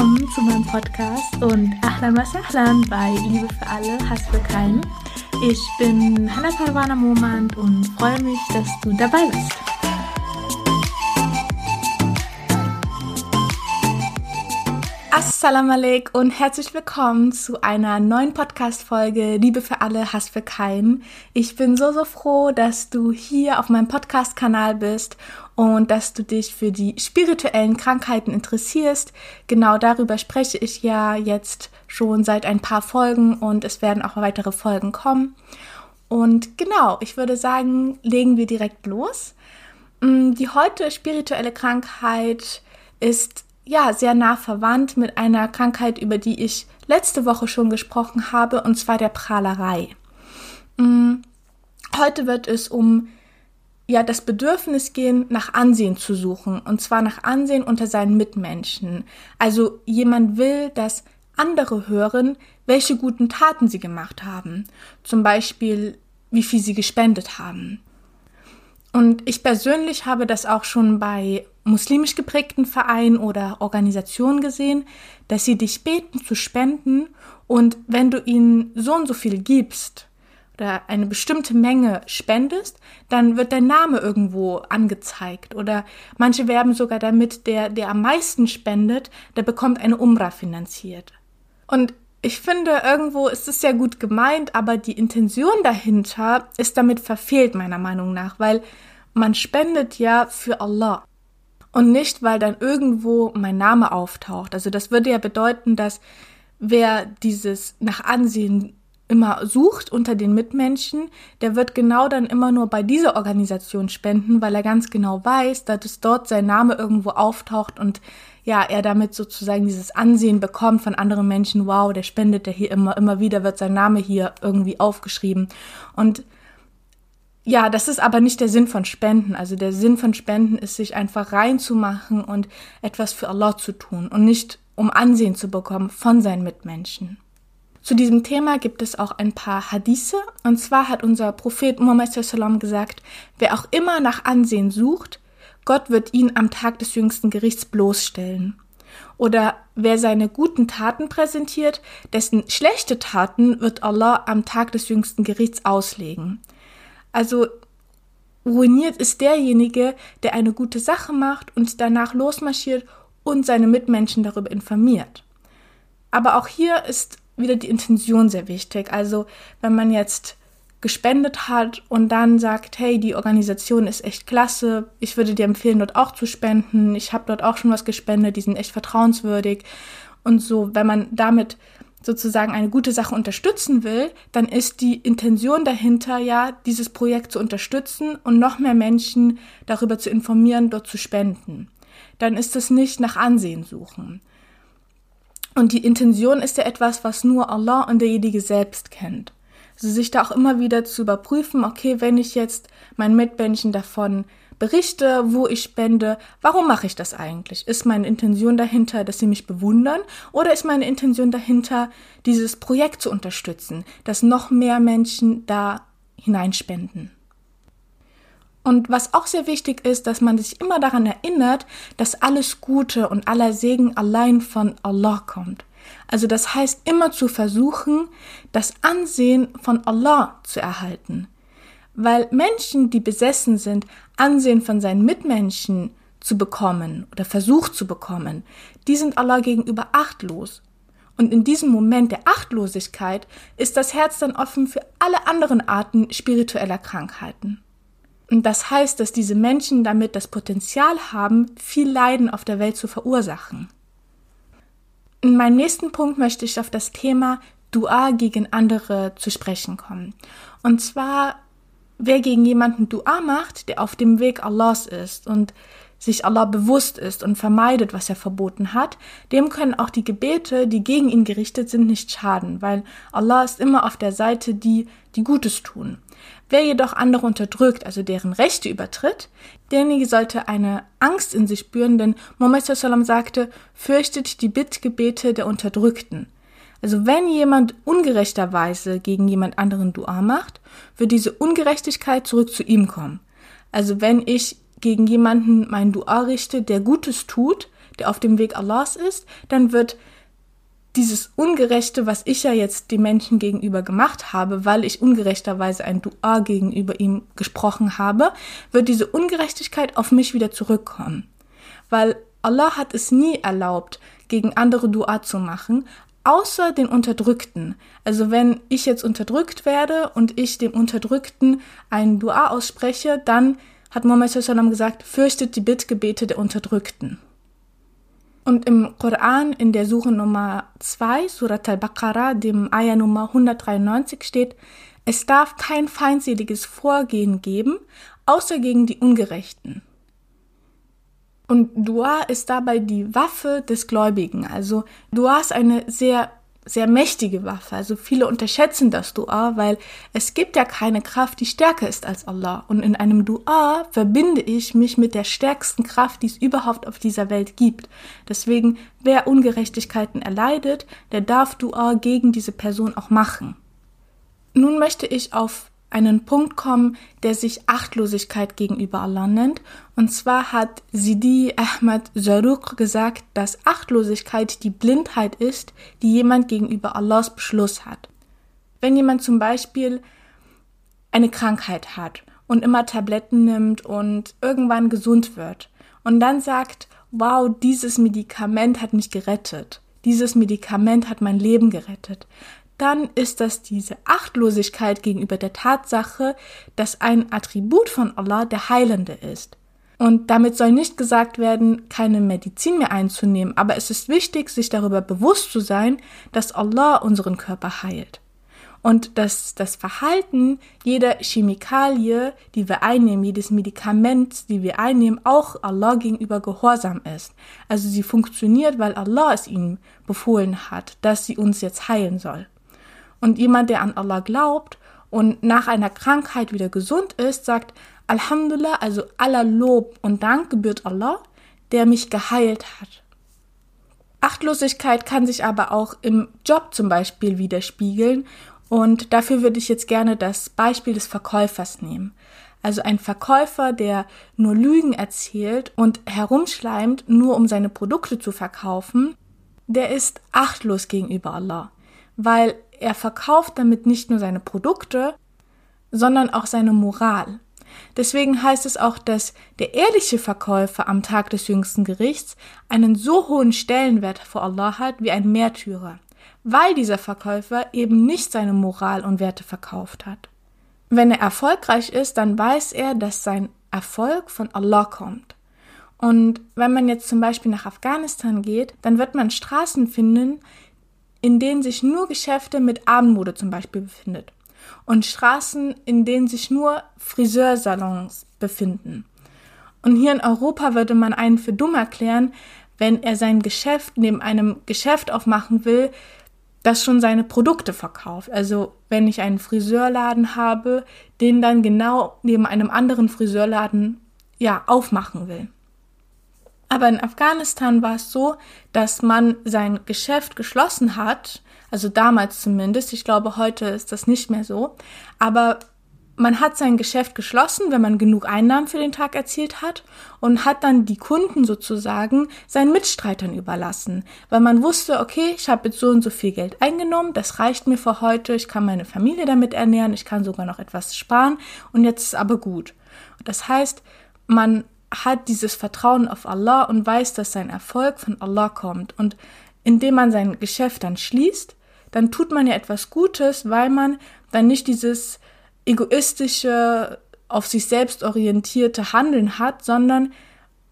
Willkommen zu meinem Podcast und Ahlan was Ahlan bei Liebe für alle, Hass für keinen. Ich bin Hannah Parwana Momand und freue mich, dass du dabei bist. Assalamu alaikum und herzlich willkommen zu einer neuen Podcast-Folge Liebe für alle, Hass für keinen. Ich bin so, so froh, dass du hier auf meinem Podcast-Kanal bist und dass du dich für die spirituellen Krankheiten interessierst. Genau darüber spreche ich ja jetzt schon seit ein paar Folgen und es werden auch weitere Folgen kommen. Und genau, ich würde sagen, legen wir direkt los. Mm, die heute spirituelle Krankheit ist ja sehr nah verwandt mit einer Krankheit, über die ich letzte Woche schon gesprochen habe, und zwar der Prahlerei. Mm, heute wird es um ja das Bedürfnis gehen, nach Ansehen zu suchen, und zwar nach Ansehen unter seinen Mitmenschen. Also jemand will, dass andere hören, welche guten Taten sie gemacht haben. Zum Beispiel, wie viel sie gespendet haben. Und ich persönlich habe das auch schon bei muslimisch geprägten Vereinen oder Organisationen gesehen, dass sie dich beten zu spenden und wenn du ihnen so und so viel gibst oder eine bestimmte Menge spendest, dann wird dein Name irgendwo angezeigt oder manche werben sogar damit, der, der am meisten spendet, der bekommt eine Umrah finanziert. Und ich finde, irgendwo ist es sehr gut gemeint, aber die Intention dahinter ist damit verfehlt, meiner Meinung nach, weil man spendet ja für Allah und nicht, weil dann irgendwo mein Name auftaucht. Also das würde ja bedeuten, dass wer dieses nach Ansehen immer sucht unter den Mitmenschen, der wird genau dann immer nur bei dieser Organisation spenden, weil er ganz genau weiß, dass es dort sein Name irgendwo auftaucht und ja, er damit sozusagen dieses Ansehen bekommt von anderen Menschen, wow, der spendet der hier immer, immer wieder wird sein Name hier irgendwie aufgeschrieben. Und ja, das ist aber nicht der Sinn von Spenden. Also der Sinn von Spenden ist, sich einfach reinzumachen und etwas für Allah zu tun und nicht um Ansehen zu bekommen von seinen Mitmenschen. Zu diesem Thema gibt es auch ein paar Hadithe. Und zwar hat unser Prophet Muhammad sallam gesagt, wer auch immer nach Ansehen sucht, Gott wird ihn am Tag des jüngsten Gerichts bloßstellen. Oder wer seine guten Taten präsentiert, dessen schlechte Taten wird Allah am Tag des jüngsten Gerichts auslegen. Also ruiniert ist derjenige, der eine gute Sache macht und danach losmarschiert und seine Mitmenschen darüber informiert. Aber auch hier ist wieder die Intention sehr wichtig. Also wenn man jetzt gespendet hat und dann sagt, hey, die Organisation ist echt klasse, ich würde dir empfehlen, dort auch zu spenden, ich habe dort auch schon was gespendet, die sind echt vertrauenswürdig und so, wenn man damit sozusagen eine gute Sache unterstützen will, dann ist die Intention dahinter ja, dieses Projekt zu unterstützen und noch mehr Menschen darüber zu informieren, dort zu spenden. Dann ist es nicht nach Ansehen suchen. Und die Intention ist ja etwas, was nur Allah und derjenige selbst kennt. Also sich da auch immer wieder zu überprüfen, okay, wenn ich jetzt meinen Mitmenschen davon berichte, wo ich spende. Warum mache ich das eigentlich? Ist meine Intention dahinter, dass sie mich bewundern oder ist meine Intention dahinter, dieses Projekt zu unterstützen, dass noch mehr Menschen da hineinspenden? Und was auch sehr wichtig ist, dass man sich immer daran erinnert, dass alles Gute und aller Segen allein von Allah kommt. Also das heißt immer zu versuchen, das Ansehen von Allah zu erhalten. Weil Menschen, die besessen sind, Ansehen von seinen Mitmenschen zu bekommen oder versucht zu bekommen, die sind Allah gegenüber achtlos. Und in diesem Moment der Achtlosigkeit ist das Herz dann offen für alle anderen Arten spiritueller Krankheiten. Und das heißt, dass diese Menschen damit das Potenzial haben, viel Leiden auf der Welt zu verursachen. In meinem nächsten Punkt möchte ich auf das Thema Dua gegen andere zu sprechen kommen. Und zwar wer gegen jemanden Dua macht, der auf dem Weg Allahs ist und sich Allah bewusst ist und vermeidet, was er verboten hat, dem können auch die Gebete, die gegen ihn gerichtet sind, nicht schaden, weil Allah ist immer auf der Seite, die, die Gutes tun. Wer jedoch andere unterdrückt, also deren Rechte übertritt, derjenige sollte eine Angst in sich spüren, denn Muhammad sagte, fürchtet die Bittgebete der Unterdrückten. Also wenn jemand ungerechterweise gegen jemand anderen Dua macht, wird diese Ungerechtigkeit zurück zu ihm kommen. Also wenn ich gegen jemanden mein Dua richte, der Gutes tut, der auf dem Weg Allahs ist, dann wird dieses Ungerechte, was ich ja jetzt den Menschen gegenüber gemacht habe, weil ich ungerechterweise ein Dua gegenüber ihm gesprochen habe, wird diese Ungerechtigkeit auf mich wieder zurückkommen. Weil Allah hat es nie erlaubt, gegen andere Dua zu machen, außer den Unterdrückten. Also wenn ich jetzt unterdrückt werde und ich dem Unterdrückten ein Dua ausspreche, dann hat Muhammad gesagt, fürchtet die Bittgebete der Unterdrückten. Und im Koran in der Suche Nummer 2, Surat al-Baqarah, dem Ayah Nummer 193 steht, es darf kein feindseliges Vorgehen geben, außer gegen die Ungerechten. Und Dua ist dabei die Waffe des Gläubigen. Also Dua ist eine sehr sehr mächtige Waffe. Also viele unterschätzen das Dua, weil es gibt ja keine Kraft, die stärker ist als Allah. Und in einem Dua verbinde ich mich mit der stärksten Kraft, die es überhaupt auf dieser Welt gibt. Deswegen, wer Ungerechtigkeiten erleidet, der darf Dua gegen diese Person auch machen. Nun möchte ich auf einen Punkt kommen, der sich Achtlosigkeit gegenüber Allah nennt. Und zwar hat Sidi Ahmad Zaruq gesagt, dass Achtlosigkeit die Blindheit ist, die jemand gegenüber Allahs Beschluss hat. Wenn jemand zum Beispiel eine Krankheit hat und immer Tabletten nimmt und irgendwann gesund wird und dann sagt, wow, dieses Medikament hat mich gerettet, dieses Medikament hat mein Leben gerettet, dann ist das diese Achtlosigkeit gegenüber der Tatsache, dass ein Attribut von Allah der Heilende ist. Und damit soll nicht gesagt werden, keine Medizin mehr einzunehmen, aber es ist wichtig, sich darüber bewusst zu sein, dass Allah unseren Körper heilt. Und dass das Verhalten jeder Chemikalie, die wir einnehmen, jedes Medikament, die wir einnehmen, auch Allah gegenüber gehorsam ist. Also sie funktioniert, weil Allah es ihnen befohlen hat, dass sie uns jetzt heilen soll. Und jemand, der an Allah glaubt und nach einer Krankheit wieder gesund ist, sagt, Alhamdulillah, also aller Lob und Dank gebührt Allah, der mich geheilt hat. Achtlosigkeit kann sich aber auch im Job zum Beispiel widerspiegeln und dafür würde ich jetzt gerne das Beispiel des Verkäufers nehmen. Also ein Verkäufer, der nur Lügen erzählt und herumschleimt, nur um seine Produkte zu verkaufen, der ist achtlos gegenüber Allah, weil er verkauft damit nicht nur seine Produkte, sondern auch seine Moral. Deswegen heißt es auch, dass der ehrliche Verkäufer am Tag des jüngsten Gerichts einen so hohen Stellenwert vor Allah hat wie ein Märtyrer, weil dieser Verkäufer eben nicht seine Moral und Werte verkauft hat. Wenn er erfolgreich ist, dann weiß er, dass sein Erfolg von Allah kommt. Und wenn man jetzt zum Beispiel nach Afghanistan geht, dann wird man Straßen finden, in denen sich nur Geschäfte mit Abendmode zum Beispiel befindet und Straßen, in denen sich nur Friseursalons befinden. Und hier in Europa würde man einen für dumm erklären, wenn er sein Geschäft neben einem Geschäft aufmachen will, das schon seine Produkte verkauft. Also wenn ich einen Friseurladen habe, den dann genau neben einem anderen Friseurladen ja aufmachen will. Aber in Afghanistan war es so, dass man sein Geschäft geschlossen hat, also damals zumindest, ich glaube heute ist das nicht mehr so, aber man hat sein Geschäft geschlossen, wenn man genug Einnahmen für den Tag erzielt hat und hat dann die Kunden sozusagen seinen Mitstreitern überlassen, weil man wusste, okay, ich habe jetzt so und so viel Geld eingenommen, das reicht mir für heute, ich kann meine Familie damit ernähren, ich kann sogar noch etwas sparen und jetzt ist aber gut. Das heißt, man hat dieses Vertrauen auf Allah und weiß, dass sein Erfolg von Allah kommt. Und indem man sein Geschäft dann schließt, dann tut man ja etwas Gutes, weil man dann nicht dieses egoistische, auf sich selbst orientierte Handeln hat, sondern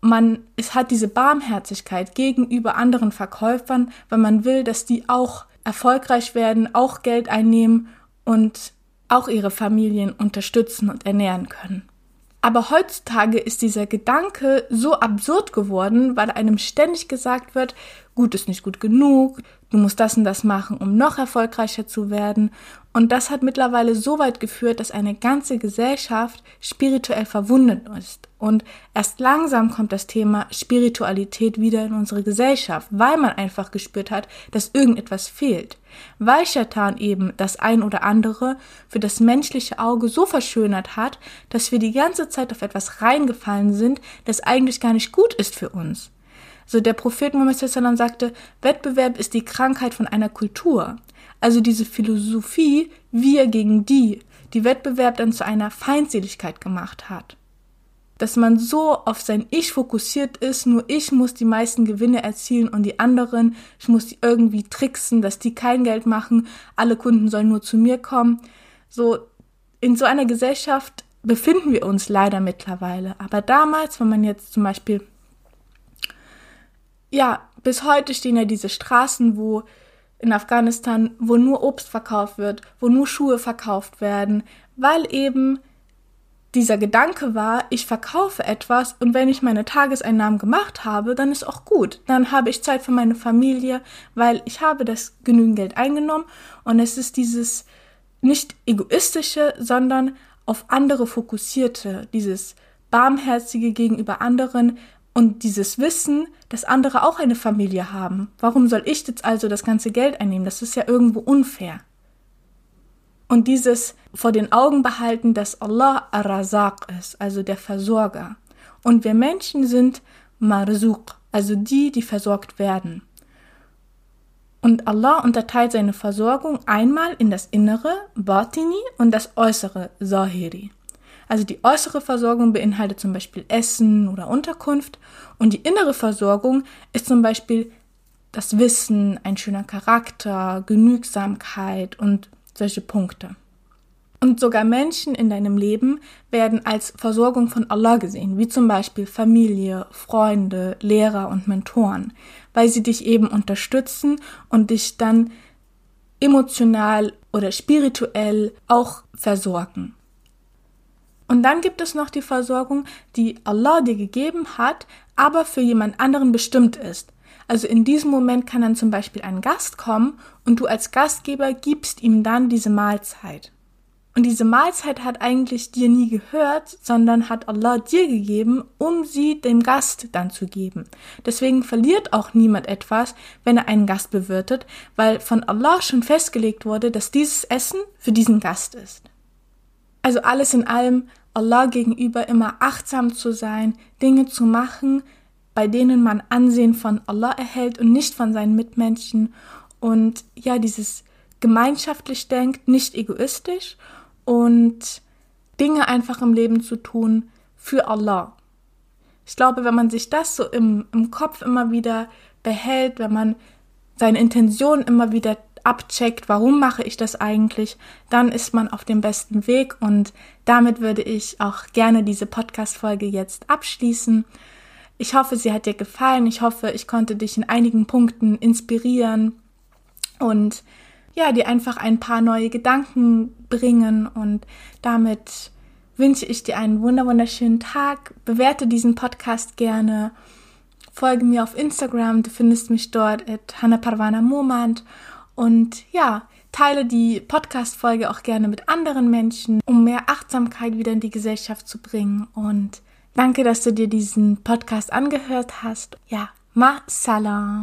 man es hat diese Barmherzigkeit gegenüber anderen Verkäufern, weil man will, dass die auch erfolgreich werden, auch Geld einnehmen und auch ihre Familien unterstützen und ernähren können. Aber heutzutage ist dieser Gedanke so absurd geworden, weil einem ständig gesagt wird, gut ist nicht gut genug, du musst das und das machen, um noch erfolgreicher zu werden. Und das hat mittlerweile so weit geführt, dass eine ganze Gesellschaft spirituell verwundet ist. Und erst langsam kommt das Thema Spiritualität wieder in unsere Gesellschaft, weil man einfach gespürt hat, dass irgendetwas fehlt. Weil Shaitan eben das ein oder andere für das menschliche Auge so verschönert hat, dass wir die ganze Zeit auf etwas reingefallen sind, das eigentlich gar nicht gut ist für uns. Also der Prophet Muhammad sagte, Wettbewerb ist die Krankheit von einer Kultur. Also diese Philosophie, wir gegen die, die Wettbewerb dann zu einer Feindseligkeit gemacht hat. Dass man so auf sein Ich fokussiert ist, nur ich muss die meisten Gewinne erzielen und die anderen, ich muss die irgendwie tricksen, dass die kein Geld machen, alle Kunden sollen nur zu mir kommen. So, in so einer Gesellschaft befinden wir uns leider mittlerweile. Aber damals, wenn man jetzt zum Beispiel, ja, bis heute stehen ja diese Straßen, wo in Afghanistan, wo nur Obst verkauft wird, wo nur Schuhe verkauft werden, weil eben dieser Gedanke war, ich verkaufe etwas und wenn ich meine Tageseinnahmen gemacht habe, dann ist auch gut. Dann habe ich Zeit für meine Familie, weil ich habe das genügend Geld eingenommen und es ist dieses nicht egoistische, sondern auf andere fokussierte, dieses barmherzige gegenüber anderen und dieses Wissen, dass andere auch eine Familie haben. Warum soll ich jetzt also das ganze Geld einnehmen? Das ist ja irgendwo unfair. Und dieses vor den Augen behalten, dass Allah Ar-Razaq ist, also der Versorger. Und wir Menschen sind Marzuq, also die, die versorgt werden. Und Allah unterteilt seine Versorgung einmal in das Innere, Batini, und das Äußere, Zahiri. Also die äußere Versorgung beinhaltet zum Beispiel Essen oder Unterkunft und die innere Versorgung ist zum Beispiel das Wissen, ein schöner Charakter, Genügsamkeit und solche Punkte. Und sogar Menschen in deinem Leben werden als Versorgung von Allah gesehen, wie zum Beispiel Familie, Freunde, Lehrer und Mentoren, weil sie dich eben unterstützen und dich dann emotional oder spirituell auch versorgen. Und dann gibt es noch die Versorgung, die Allah dir gegeben hat, aber für jemand anderen bestimmt ist. Also in diesem Moment kann dann zum Beispiel ein Gast kommen und du als Gastgeber gibst ihm dann diese Mahlzeit. Und diese Mahlzeit hat eigentlich dir nie gehört, sondern hat Allah dir gegeben, um sie dem Gast dann zu geben. Deswegen verliert auch niemand etwas, wenn er einen Gast bewirtet, weil von Allah schon festgelegt wurde, dass dieses Essen für diesen Gast ist. Also alles in allem, Allah gegenüber immer achtsam zu sein, Dinge zu machen, bei denen man Ansehen von Allah erhält und nicht von seinen Mitmenschen und ja, dieses gemeinschaftlich denkt, nicht egoistisch und Dinge einfach im Leben zu tun für Allah. Ich glaube, wenn man sich das so im, im Kopf immer wieder behält, wenn man seine Intention immer wieder abcheckt, warum mache ich das eigentlich, dann ist man auf dem besten Weg und damit würde ich auch gerne diese Podcast-Folge jetzt abschließen. Ich hoffe, sie hat dir gefallen. Ich hoffe, ich konnte dich in einigen Punkten inspirieren und ja, dir einfach ein paar neue Gedanken bringen und damit wünsche ich dir einen wunderschönen Tag. Bewerte diesen Podcast gerne. Folge mir auf Instagram, du findest mich dort at Hannah Parvana Momand und ja, teile die Podcast-Folge auch gerne mit anderen Menschen, um mehr Achtsamkeit wieder in die Gesellschaft zu bringen und Danke, dass du dir diesen Podcast angehört hast. Ja, ma salam.